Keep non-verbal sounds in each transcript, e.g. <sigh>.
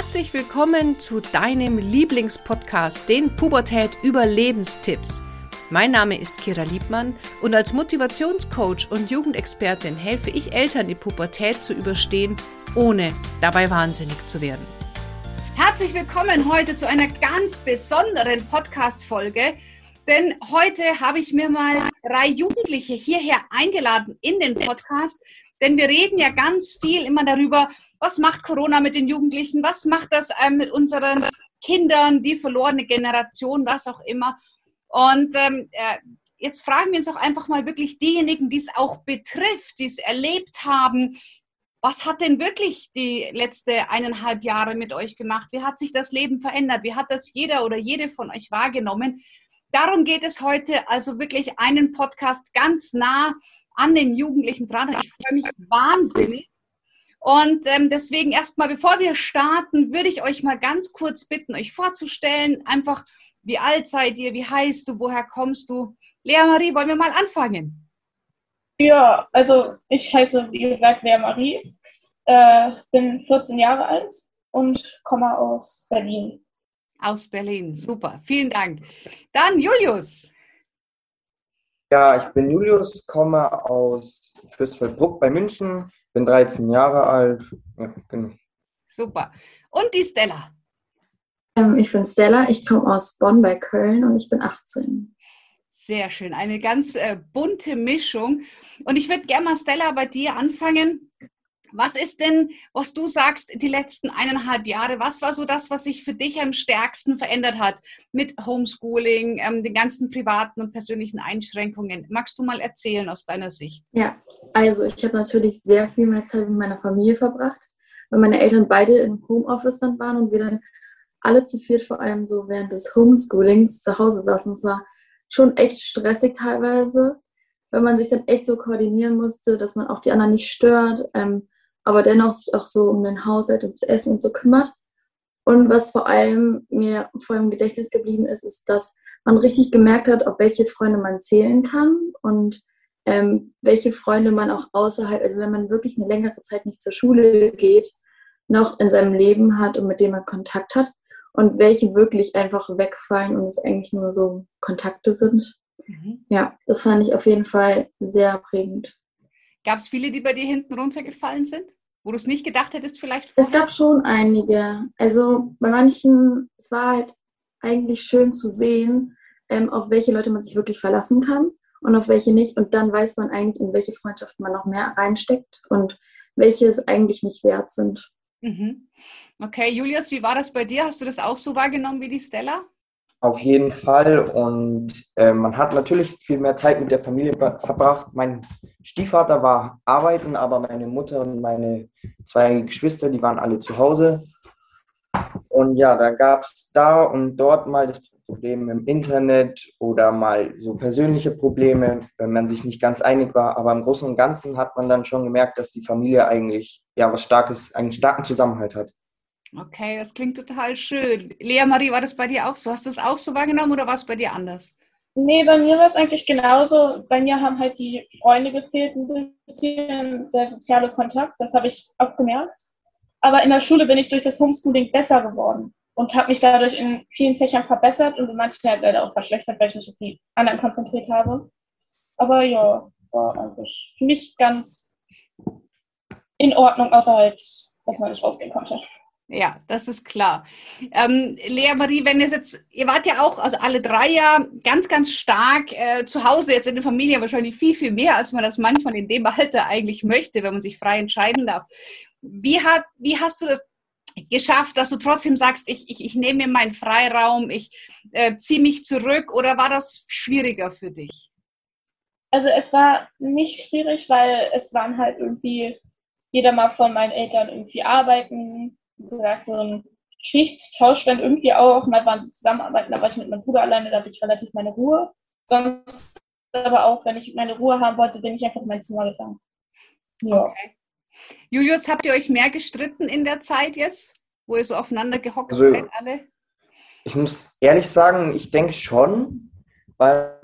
Herzlich willkommen zu deinem Lieblingspodcast, den Pubertät Überlebenstipps. Mein Name ist Kira Liebmann und als Motivationscoach und Jugendexpertin helfe ich Eltern, die Pubertät zu überstehen, ohne dabei wahnsinnig zu werden. Herzlich willkommen heute zu einer ganz besonderen Podcast-Folge, denn heute habe ich mir mal drei Jugendliche hierher eingeladen in den Podcast, denn wir reden ja ganz viel immer darüber, was macht Corona mit den Jugendlichen, was macht das ähm, mit unseren Kindern, die verlorene Generation, was auch immer. Und ähm, äh, jetzt fragen wir uns auch einfach mal wirklich diejenigen, die es auch betrifft, die es erlebt haben, was hat denn wirklich die letzte eineinhalb Jahre mit euch gemacht? Wie hat sich das Leben verändert? Wie hat das jeder oder jede von euch wahrgenommen? Darum geht es heute, also wirklich einen Podcast ganz nah an den Jugendlichen dran. Ich freue mich wahnsinnig. Und ähm, deswegen erstmal, bevor wir starten, würde ich euch mal ganz kurz bitten, euch vorzustellen. Einfach, wie alt seid ihr, wie heißt du, woher kommst du? Lea Marie, wollen wir mal anfangen? Ja, also ich heiße, wie gesagt, Lea Marie, äh, bin 14 Jahre alt und komme aus Berlin. Aus Berlin, super, vielen Dank. Dann Julius. Ja, ich bin Julius, komme aus Fürstfeldbruck bei München, bin 13 Jahre alt. Ja, genau. Super. Und die Stella? Ähm, ich bin Stella, ich komme aus Bonn bei Köln und ich bin 18. Sehr schön, eine ganz äh, bunte Mischung. Und ich würde gerne mal, Stella, bei dir anfangen. Was ist denn, was du sagst, die letzten eineinhalb Jahre? Was war so das, was sich für dich am stärksten verändert hat mit Homeschooling, ähm, den ganzen privaten und persönlichen Einschränkungen? Magst du mal erzählen aus deiner Sicht? Ja, also ich habe natürlich sehr viel mehr Zeit mit meiner Familie verbracht, weil meine Eltern beide im Homeoffice dann waren und wir dann alle zu viert vor allem so während des Homeschoolings zu Hause saßen. Es war schon echt stressig teilweise, weil man sich dann echt so koordinieren musste, dass man auch die anderen nicht stört. Ähm, aber dennoch sich auch so um den Haushalt und das Essen und so kümmert. Und was vor allem mir vor allem im Gedächtnis geblieben ist, ist, dass man richtig gemerkt hat, auf welche Freunde man zählen kann und ähm, welche Freunde man auch außerhalb, also wenn man wirklich eine längere Zeit nicht zur Schule geht, noch in seinem Leben hat und mit denen man Kontakt hat und welche wirklich einfach wegfallen und es eigentlich nur so Kontakte sind. Mhm. Ja, das fand ich auf jeden Fall sehr prägend. Gab es viele, die bei dir hinten runtergefallen sind? Wo du es nicht gedacht hättest, vielleicht? Vorher? Es gab schon einige. Also bei manchen, es war halt eigentlich schön zu sehen, ähm, auf welche Leute man sich wirklich verlassen kann und auf welche nicht. Und dann weiß man eigentlich, in welche Freundschaften man noch mehr reinsteckt und welche es eigentlich nicht wert sind. Mhm. Okay, Julius, wie war das bei dir? Hast du das auch so wahrgenommen wie die Stella? Auf jeden Fall. Und äh, man hat natürlich viel mehr Zeit mit der Familie verbracht. Mein Stiefvater war arbeiten, aber meine Mutter und meine zwei Geschwister, die waren alle zu Hause. Und ja, da gab es da und dort mal das Problem im Internet oder mal so persönliche Probleme, wenn man sich nicht ganz einig war. Aber im Großen und Ganzen hat man dann schon gemerkt, dass die Familie eigentlich ja was Starkes, einen starken Zusammenhalt hat. Okay, das klingt total schön. Lea Marie, war das bei dir auch so? Hast du es auch so wahrgenommen oder war es bei dir anders? Nee, bei mir war es eigentlich genauso. Bei mir haben halt die Freunde gefehlt, ein bisschen der soziale Kontakt, das habe ich auch gemerkt. Aber in der Schule bin ich durch das Homeschooling besser geworden und habe mich dadurch in vielen Fächern verbessert und in manchen halt leider auch verschlechtert, weil ich mich auf die anderen konzentriert habe. Aber ja, war eigentlich für mich ganz in Ordnung, außer halt, dass man nicht rausgehen konnte. Ja, das ist klar. Ähm, Lea Marie, wenn ihr jetzt, ihr wart ja auch, also alle drei ja ganz, ganz stark äh, zu Hause, jetzt in der Familie wahrscheinlich viel, viel mehr, als man das manchmal in dem Alter eigentlich möchte, wenn man sich frei entscheiden darf. Wie, hat, wie hast du das geschafft, dass du trotzdem sagst, ich, ich, ich nehme mir meinen Freiraum, ich äh, ziehe mich zurück oder war das schwieriger für dich? Also es war nicht schwierig, weil es waren halt irgendwie jeder mal von meinen Eltern irgendwie arbeiten gesagt, so ein Schichttausch dann irgendwie auch. Mal waren sie zusammenarbeiten, da war ich mit meinem Bruder alleine, da hatte ich relativ meine Ruhe. Sonst aber auch, wenn ich meine Ruhe haben wollte, bin ich einfach in mein Zimmer gegangen. Ja. Okay. Julius, habt ihr euch mehr gestritten in der Zeit jetzt, wo ihr so aufeinander gehockt also, seid alle? Ich muss ehrlich sagen, ich denke schon, weil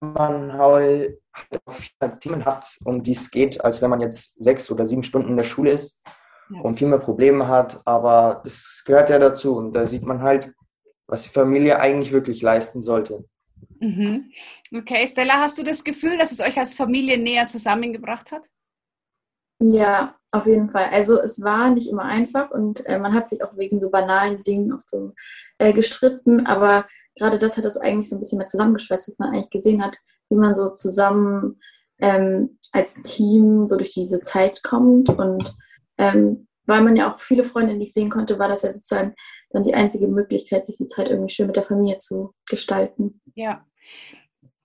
man halt auch viele Themen hat, um die es geht, als wenn man jetzt sechs oder sieben Stunden in der Schule ist. Ja. und viel mehr Probleme hat. Aber das gehört ja dazu und da sieht man halt, was die Familie eigentlich wirklich leisten sollte. Mhm. Okay, Stella, hast du das Gefühl, dass es euch als Familie näher zusammengebracht hat? Ja, auf jeden Fall. Also es war nicht immer einfach und äh, man hat sich auch wegen so banalen Dingen auch so äh, gestritten, aber gerade das hat das eigentlich so ein bisschen mehr zusammengeschweißt, dass man eigentlich gesehen hat, wie man so zusammen ähm, als Team so durch diese Zeit kommt und ähm, weil man ja auch viele Freunde nicht sehen konnte, war das ja sozusagen dann die einzige Möglichkeit, sich die Zeit irgendwie schön mit der Familie zu gestalten. Ja.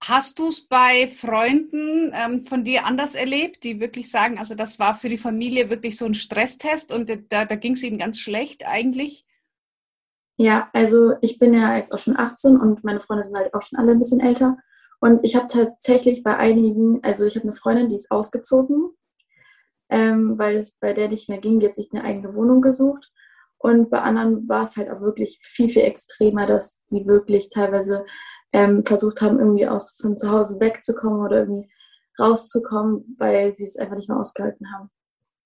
Hast du es bei Freunden ähm, von dir anders erlebt, die wirklich sagen, also das war für die Familie wirklich so ein Stresstest und da, da ging es ihnen ganz schlecht eigentlich? Ja, also ich bin ja jetzt auch schon 18 und meine Freunde sind halt auch schon alle ein bisschen älter. Und ich habe tatsächlich bei einigen, also ich habe eine Freundin, die ist ausgezogen, ähm, weil es bei der nicht mehr ging, die hat sich eine eigene Wohnung gesucht. Und bei anderen war es halt auch wirklich viel, viel extremer, dass sie wirklich teilweise ähm, versucht haben, irgendwie aus, von zu Hause wegzukommen oder irgendwie rauszukommen, weil sie es einfach nicht mehr ausgehalten haben.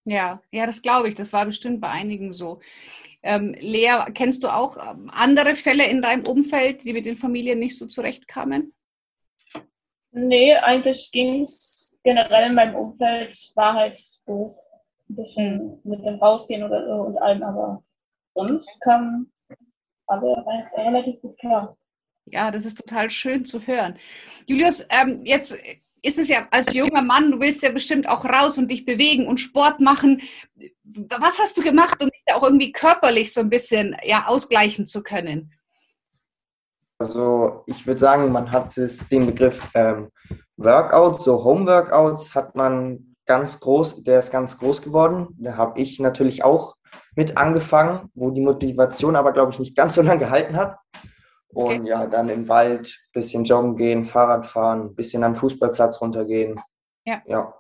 Ja, ja, das glaube ich. Das war bestimmt bei einigen so. Ähm, Lea, kennst du auch ähm, andere Fälle in deinem Umfeld, die mit den Familien nicht so zurechtkamen? Nee, eigentlich ging es generell in meinem Umfeld, war halt doof. Ein bisschen mit dem Rausgehen oder und allem, aber sonst kam alle relativ gut klar. Ja, das ist total schön zu hören. Julius, ähm, jetzt ist es ja als junger Mann, du willst ja bestimmt auch raus und dich bewegen und Sport machen. Was hast du gemacht, um dich auch irgendwie körperlich so ein bisschen ja, ausgleichen zu können? Also ich würde sagen, man hat es, den Begriff ähm, Workout, so Home-Workouts hat man ganz groß, der ist ganz groß geworden. Da habe ich natürlich auch mit angefangen, wo die Motivation aber, glaube ich, nicht ganz so <laughs> lange gehalten hat. Und okay. ja, dann im Wald ein bisschen joggen gehen, Fahrrad fahren, ein bisschen am Fußballplatz runtergehen. Ja. ja.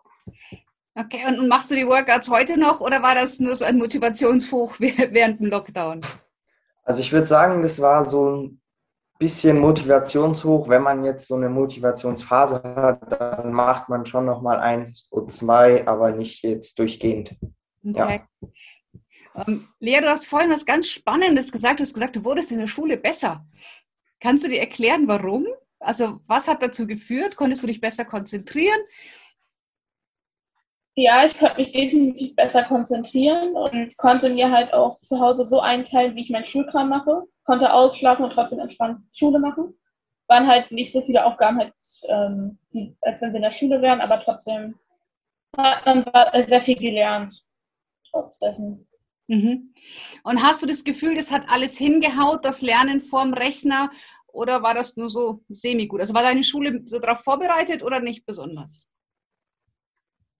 Okay, und machst du die Workouts heute noch oder war das nur so ein Motivationshoch <laughs> während dem Lockdown? Also ich würde sagen, das war so ein bisschen Motivationshoch. Wenn man jetzt so eine Motivationsphase hat, dann macht man schon noch mal eins und zwei, aber nicht jetzt durchgehend. Okay. Ja. Ähm, Lea, du hast vorhin was ganz Spannendes gesagt. Du hast gesagt, du wurdest in der Schule besser. Kannst du dir erklären, warum? Also was hat dazu geführt? Konntest du dich besser konzentrieren? Ja, ich konnte mich definitiv besser konzentrieren und konnte mir halt auch zu Hause so einteilen, wie ich meinen Schulkram mache. Konnte ausschlafen und trotzdem entspannt Schule machen. Waren halt nicht so viele Aufgaben, halt, ähm, als wenn wir in der Schule wären, aber trotzdem hat man sehr viel gelernt. Trotz dessen. Mhm. Und hast du das Gefühl, das hat alles hingehaut, das Lernen vorm Rechner oder war das nur so semi-gut? Also war deine Schule so darauf vorbereitet oder nicht besonders?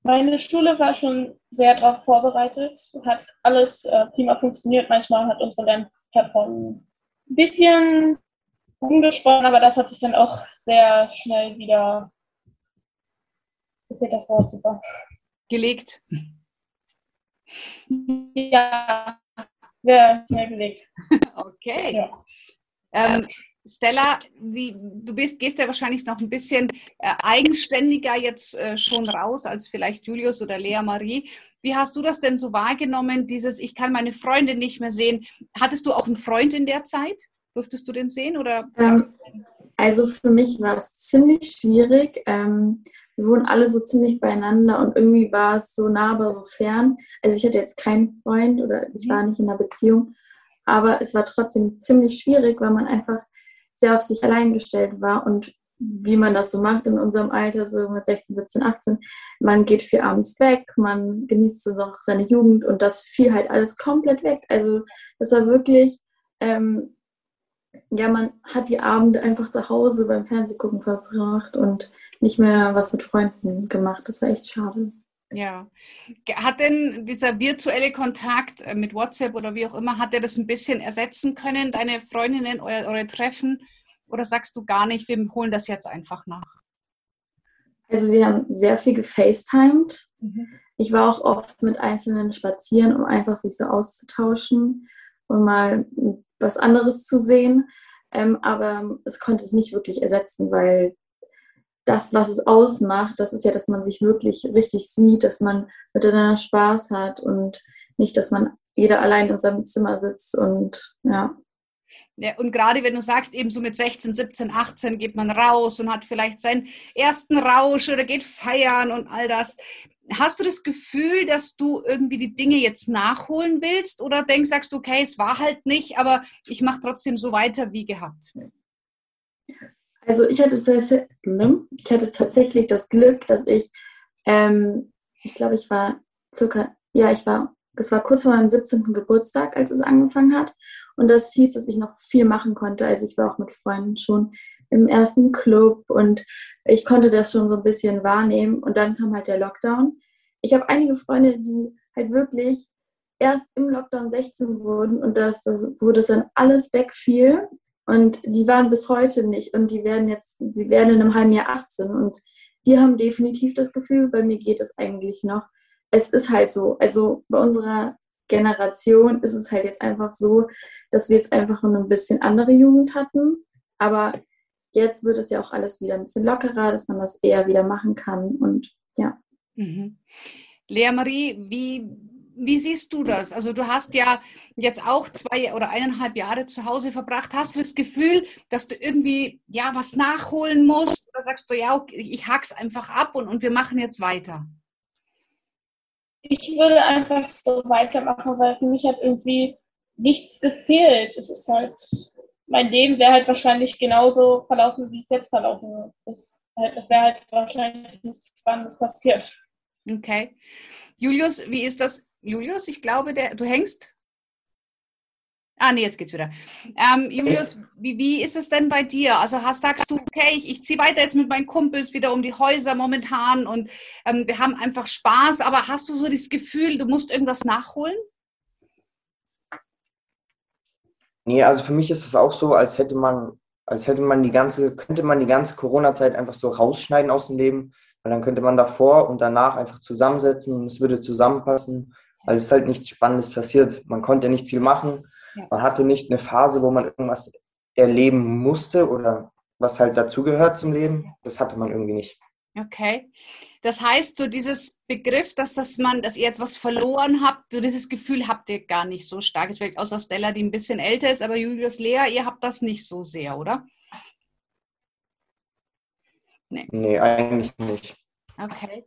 Meine Schule war schon sehr darauf vorbereitet, hat alles äh, prima funktioniert. Manchmal hat unsere Lernplattform ein bisschen umgesponnen, aber das hat sich dann auch sehr schnell wieder, das Wort super, gelegt. Ja, sehr schnell gelegt. <laughs> Okay. Ja. Ähm, Stella, wie, du bist, gehst ja wahrscheinlich noch ein bisschen äh, eigenständiger jetzt äh, schon raus als vielleicht Julius oder Lea Marie. Wie hast du das denn so wahrgenommen, dieses Ich kann meine Freundin nicht mehr sehen? Hattest du auch einen Freund in der Zeit? Durftest du den sehen? Oder ähm, also für mich war es ziemlich schwierig. Ähm, wir wohnen alle so ziemlich beieinander und irgendwie war es so nah, aber so fern. Also ich hatte jetzt keinen Freund oder ich war mhm. nicht in einer Beziehung, aber es war trotzdem ziemlich schwierig, weil man einfach sehr auf sich allein gestellt war und wie man das so macht in unserem Alter, so mit 16, 17, 18. Man geht viel abends weg, man genießt so noch seine Jugend und das fiel halt alles komplett weg. Also es war wirklich, ähm, ja, man hat die Abende einfach zu Hause beim Fernsehgucken verbracht und nicht mehr was mit Freunden gemacht. Das war echt schade. Ja. Hat denn dieser virtuelle Kontakt äh, mit WhatsApp oder wie auch immer, hat er das ein bisschen ersetzen können, deine Freundinnen, eure, eure Treffen? Oder sagst du gar nicht, wir holen das jetzt einfach nach? Also wir haben sehr viel gefacetimed. Mhm. Ich war auch oft mit Einzelnen spazieren, um einfach sich so auszutauschen und mal was anderes zu sehen. Ähm, aber es konnte es nicht wirklich ersetzen, weil das, was es ausmacht, das ist ja, dass man sich wirklich richtig sieht, dass man miteinander Spaß hat und nicht, dass man jeder allein in seinem Zimmer sitzt und ja. Ja, und gerade wenn du sagst, eben so mit 16, 17, 18 geht man raus und hat vielleicht seinen ersten Rausch oder geht feiern und all das. Hast du das Gefühl, dass du irgendwie die Dinge jetzt nachholen willst oder denkst, sagst du, okay, es war halt nicht, aber ich mache trotzdem so weiter wie gehabt? Also ich hatte, ich hatte tatsächlich das Glück, dass ich, ähm, ich glaube, ich war circa, ja, ich war, das war kurz vor meinem 17. Geburtstag, als es angefangen hat. Und das hieß, dass ich noch viel machen konnte. Also ich war auch mit Freunden schon im ersten Club und ich konnte das schon so ein bisschen wahrnehmen. Und dann kam halt der Lockdown. Ich habe einige Freunde, die halt wirklich erst im Lockdown 16 wurden und das, das, wo das dann alles wegfiel. Und die waren bis heute nicht. Und die werden jetzt, sie werden in einem halben Jahr 18. Und die haben definitiv das Gefühl, bei mir geht es eigentlich noch. Es ist halt so. Also bei unserer Generation ist es halt jetzt einfach so, dass wir es einfach nur ein bisschen andere Jugend hatten. Aber jetzt wird es ja auch alles wieder ein bisschen lockerer, dass man das eher wieder machen kann. Und ja. Mhm. Lea Marie, wie, wie siehst du das? Also du hast ja jetzt auch zwei oder eineinhalb Jahre zu Hause verbracht. Hast du das Gefühl, dass du irgendwie ja was nachholen musst? Oder sagst du, ja, okay, ich hack's einfach ab und, und wir machen jetzt weiter? Ich würde einfach so weitermachen, weil für mich hat irgendwie nichts gefehlt. Es ist halt mein Leben wäre halt wahrscheinlich genauso verlaufen, wie es jetzt verlaufen ist. Halt, das wäre halt wahrscheinlich nichts Spannendes passiert. Okay. Julius, wie ist das? Julius, ich glaube, der, du hängst. Ah, nee, jetzt geht's wieder. Ähm, Julius, wie, wie ist es denn bei dir? Also hast, sagst du, okay, ich, ich ziehe weiter jetzt mit meinen Kumpels wieder um die Häuser momentan und ähm, wir haben einfach Spaß, aber hast du so das Gefühl, du musst irgendwas nachholen? Nee, also für mich ist es auch so, als hätte man, als hätte man die ganze, könnte man die ganze Corona-Zeit einfach so rausschneiden aus dem Leben, weil dann könnte man davor und danach einfach zusammensetzen und es würde zusammenpassen, weil es halt nichts Spannendes passiert. Man konnte nicht viel machen. Man hatte nicht eine Phase, wo man irgendwas erleben musste oder was halt dazugehört zum Leben. Das hatte man irgendwie nicht. Okay. Das heißt, so dieses Begriff, dass, dass man, dass ihr jetzt was verloren habt, so dieses Gefühl habt ihr gar nicht so stark. Jetzt vielleicht außer Stella, die ein bisschen älter ist, aber Julius Lea, ihr habt das nicht so sehr, oder? Nee. Nee, eigentlich nicht. Okay.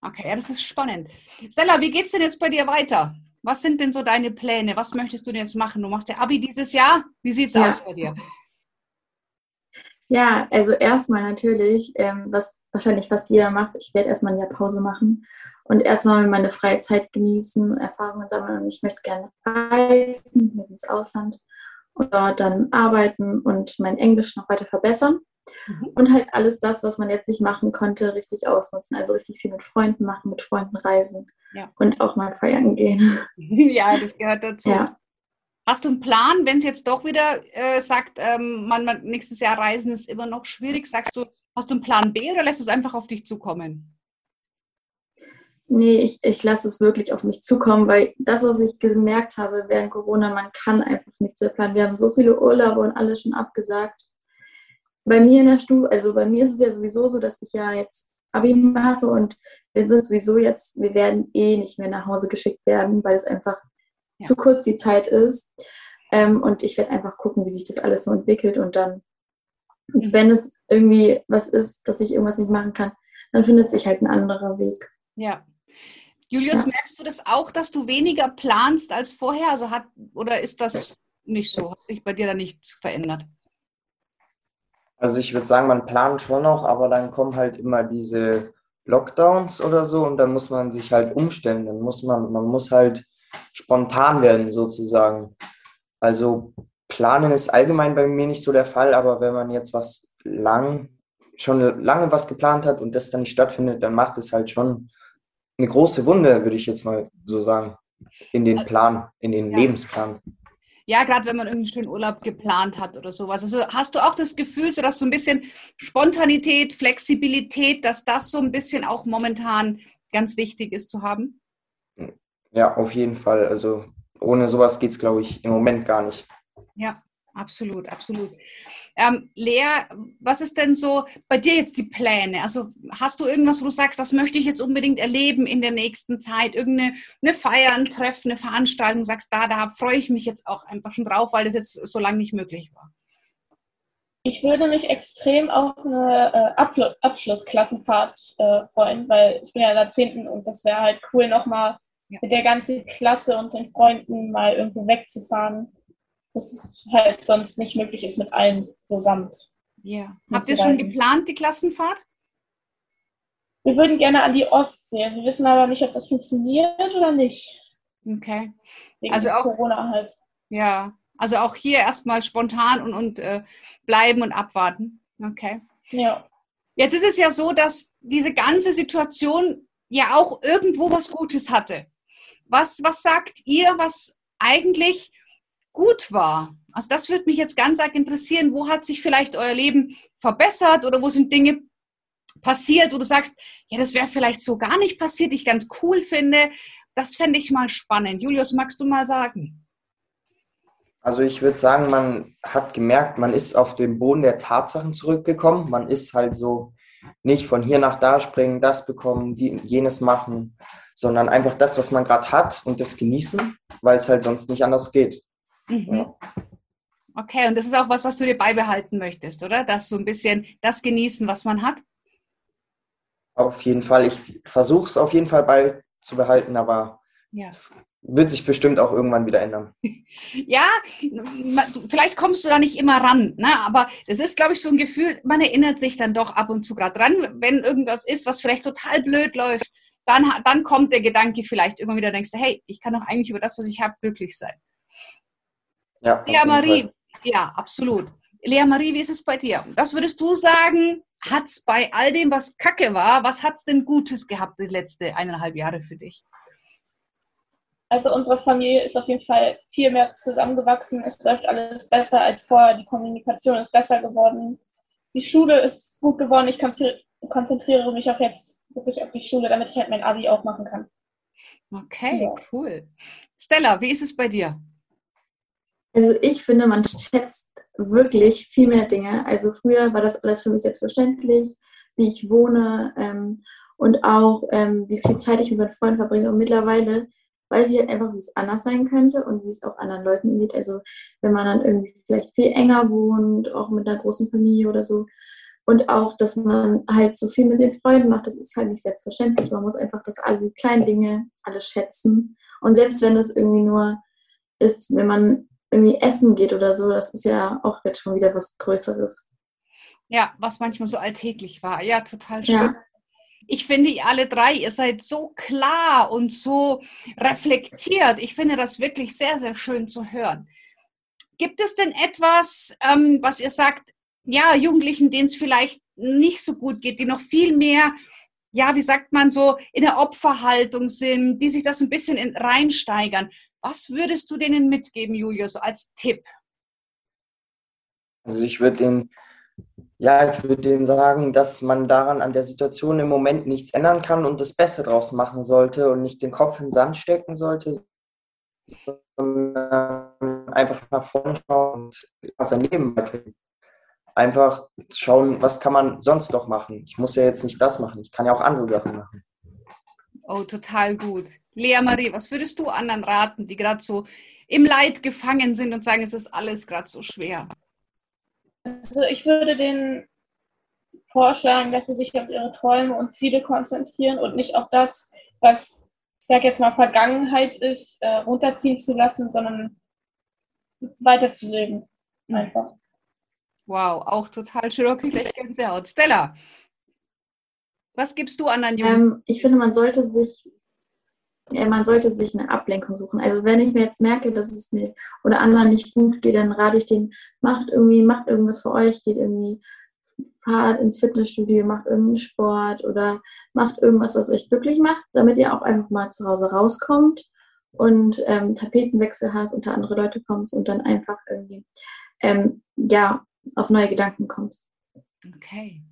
Okay, ja, das ist spannend. Stella, wie geht's denn jetzt bei dir weiter? Was sind denn so deine Pläne? Was möchtest du denn jetzt machen? Du machst ja Abi dieses Jahr. Wie sieht's ja. aus bei dir? Ja, also erstmal natürlich, ähm, was wahrscheinlich fast jeder macht, ich werde erstmal ein Jahr Pause machen und erstmal meine freie Zeit genießen, Erfahrungen sammeln und ich möchte gerne reisen, mit ins Ausland und dort dann arbeiten und mein Englisch noch weiter verbessern. Mhm. Und halt alles das, was man jetzt nicht machen konnte, richtig ausnutzen. Also richtig viel mit Freunden machen, mit Freunden reisen ja. und auch mal feiern gehen. <laughs> Ja, das gehört dazu. Ja. Hast du einen Plan, wenn es jetzt doch wieder äh, sagt, ähm, man, man, nächstes Jahr reisen ist immer noch schwierig? Sagst du, hast du einen Plan B oder lässt du es einfach auf dich zukommen? Nee, ich, ich lasse es wirklich auf mich zukommen, weil das, was ich gemerkt habe während Corona, man kann einfach nicht so planen. Wir haben so viele Urlaube und alle schon abgesagt. Bei mir in der Stufe, also bei mir ist es ja sowieso so, dass ich ja jetzt Abi mache und wir sind sowieso jetzt, wir werden eh nicht mehr nach Hause geschickt werden, weil es einfach ja. zu kurz die Zeit ist. Ähm, und ich werde einfach gucken, wie sich das alles so entwickelt. Und dann, und wenn es irgendwie was ist, dass ich irgendwas nicht machen kann, dann findet sich halt ein anderer Weg. Ja. Julius, ja. merkst du das auch, dass du weniger planst als vorher? Also hat, oder ist das nicht so? Hat sich bei dir da nichts verändert? Also ich würde sagen, man plant schon noch, aber dann kommen halt immer diese Lockdowns oder so und dann muss man sich halt umstellen. Dann muss man, man muss halt spontan werden sozusagen. Also planen ist allgemein bei mir nicht so der Fall, aber wenn man jetzt was lang, schon lange was geplant hat und das dann nicht stattfindet, dann macht es halt schon eine große Wunde, würde ich jetzt mal so sagen, in den Plan, in den ja. Lebensplan. Ja, gerade wenn man irgendeinen schönen Urlaub geplant hat oder sowas. Also hast du auch das Gefühl, so dass so ein bisschen Spontanität, Flexibilität, dass das so ein bisschen auch momentan ganz wichtig ist zu haben? Ja, auf jeden Fall. Also ohne sowas geht es, glaube ich, im Moment gar nicht. Ja, absolut, absolut. Ähm, Lea, was ist denn so bei dir jetzt die Pläne? Also hast du irgendwas, wo du sagst, das möchte ich jetzt unbedingt erleben in der nächsten Zeit? Irgendeine eine Feier, ein Treffen, eine Veranstaltung, sagst, da, da freue ich mich jetzt auch einfach schon drauf, weil das jetzt so lange nicht möglich war. Ich würde mich extrem auf eine äh, Abschlussklassenfahrt äh, freuen, weil ich bin ja in der 10. und das wäre halt cool, nochmal ja. mit der ganzen Klasse und den Freunden mal irgendwo wegzufahren. Das halt sonst nicht möglich ist mit allen zusammen. Ja. Habt ihr schon geplant, die Klassenfahrt? Wir würden gerne an die Ostsee. Wir wissen aber nicht, ob das funktioniert oder nicht. Okay. Wegen also auch Corona halt. Ja, also auch hier erstmal spontan und, und äh, bleiben und abwarten. Okay. Ja. Jetzt ist es ja so, dass diese ganze Situation ja auch irgendwo was Gutes hatte. Was, was sagt ihr, was eigentlich gut war? Also das würde mich jetzt ganz arg interessieren. Wo hat sich vielleicht euer Leben verbessert oder wo sind Dinge passiert, wo du sagst, ja, das wäre vielleicht so gar nicht passiert, ich ganz cool finde. Das fände ich mal spannend. Julius, magst du mal sagen? Also ich würde sagen, man hat gemerkt, man ist auf den Boden der Tatsachen zurückgekommen. Man ist halt so nicht von hier nach da springen, das bekommen, die, jenes machen, sondern einfach das, was man gerade hat und das genießen, weil es halt sonst nicht anders geht. Mhm. Ja. Okay, und das ist auch was, was du dir beibehalten möchtest, oder? Das so ein bisschen das genießen, was man hat? Auf jeden Fall. Ich versuche es auf jeden Fall beizubehalten, aber ja. es wird sich bestimmt auch irgendwann wieder ändern. <laughs> Ja, vielleicht kommst du da nicht immer ran, ne? aber das ist, glaube ich, so ein Gefühl, man erinnert sich dann doch ab und zu gerade dran, wenn irgendwas ist, was vielleicht total blöd läuft, dann, dann kommt der Gedanke vielleicht irgendwann wieder, denkst du, hey, ich kann doch eigentlich über das, was ich habe, glücklich sein. Ja, Lea Marie, ja, absolut. Lea Marie, wie ist es bei dir? Was würdest du sagen, hat es bei all dem, was Kacke war, was hat es denn Gutes gehabt die letzte eineinhalb Jahre für dich? Also unsere Familie ist auf jeden Fall viel mehr zusammengewachsen. Es läuft alles besser als vorher. Die Kommunikation ist besser geworden. Die Schule ist gut geworden. Ich konzentriere mich auch jetzt wirklich auf die Schule, damit ich halt mein Abi auch machen kann. Okay, ja. cool. Stella, wie ist es bei dir? Also ich finde, man schätzt wirklich viel mehr Dinge. Also früher war das alles für mich selbstverständlich, wie ich wohne ähm, und auch ähm, wie viel Zeit ich mit meinen Freunden verbringe. Und mittlerweile weiß ich halt einfach, wie es anders sein könnte und wie es auch anderen Leuten geht. Also wenn man dann irgendwie vielleicht viel enger wohnt, auch mit einer großen Familie oder so. Und auch, dass man halt so viel mit den Freunden macht, das ist halt nicht selbstverständlich. Man muss einfach das alle kleinen Dinge alle schätzen. Und selbst wenn das irgendwie nur ist, wenn man irgendwie essen geht oder so, das ist ja auch jetzt schon wieder was Größeres. Ja, was manchmal so alltäglich war. Ja, total schön. Ja ich finde, ihr alle drei, ihr seid so klar und so reflektiert. Ich finde das wirklich sehr, sehr schön zu hören. Gibt es denn etwas, ähm, was ihr sagt, ja, Jugendlichen, denen es vielleicht nicht so gut geht, die noch viel mehr, ja, wie sagt man so, in der Opferhaltung sind, die sich das ein bisschen in, reinsteigern. Was würdest du denen mitgeben, Julius, als Tipp? Also ich würde den ja, ich würde denen sagen, dass man daran an der Situation im Moment nichts ändern kann und das Beste draus machen sollte und nicht den Kopf in den Sand stecken sollte, sondern einfach nach vorne schauen und sein Leben weitergehen. Einfach schauen, was kann man sonst noch machen. Ich muss ja jetzt nicht das machen, ich kann ja auch andere Sachen machen. Oh, total gut. Lea Marie, was würdest du anderen raten, die gerade so im Leid gefangen sind und sagen, es ist alles gerade so schwer? Also ich würde denen vorschlagen, dass sie sich auf ihre Träume und Ziele konzentrieren und nicht auf das, was, ich sage jetzt mal, Vergangenheit ist, äh, runterziehen zu lassen, sondern weiterzuleben. Einfach. Wow, auch total schön. Gleich Gänsehaut. Stella, was gibst du anderen Jungen? Ähm, ich finde, man sollte sich man sollte sich eine Ablenkung suchen. Also wenn ich mir jetzt merke, dass es mir oder anderen nicht gut geht, dann rate ich denen, macht irgendwie, macht irgendwas für euch, geht irgendwie, fahrt ins Fitnessstudio, macht irgendeinen Sport oder macht irgendwas, was euch glücklich macht, damit ihr auch einfach mal zu Hause rauskommt und ähm, Tapetenwechsel hast, unter andere Leute kommst und dann einfach irgendwie ähm, ja auf neue Gedanken kommst. Okay.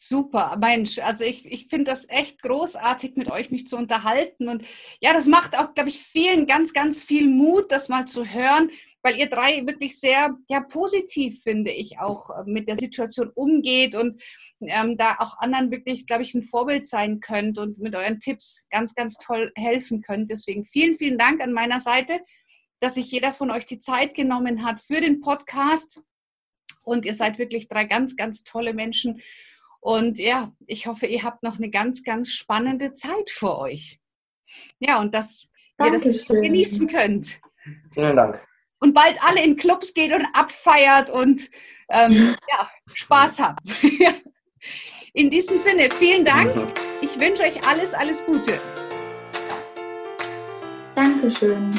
Super, Mensch, also ich, ich finde das echt großartig, mit euch mich zu unterhalten. Und ja, das macht auch, glaube ich, vielen ganz, ganz viel Mut, das mal zu hören, weil ihr drei wirklich sehr ja, positiv, finde ich, auch äh, mit der Situation umgeht und ähm, da auch anderen wirklich, glaube ich, ein Vorbild sein könnt und mit euren Tipps ganz, ganz toll helfen könnt. Deswegen vielen, vielen Dank an meiner Seite, dass sich jeder von euch die Zeit genommen hat für den Podcast. Und ihr seid wirklich drei ganz, ganz tolle Menschen. Und ja, ich hoffe, ihr habt noch eine ganz, ganz spannende Zeit vor euch. Ja, und dass Dankeschön. ihr das genießen könnt. Vielen Dank. Und bald alle in Clubs geht und abfeiert und ähm, ja, Spaß habt. <laughs> in diesem Sinne, vielen Dank. Mhm. Ich wünsche euch alles, alles Gute. Dankeschön.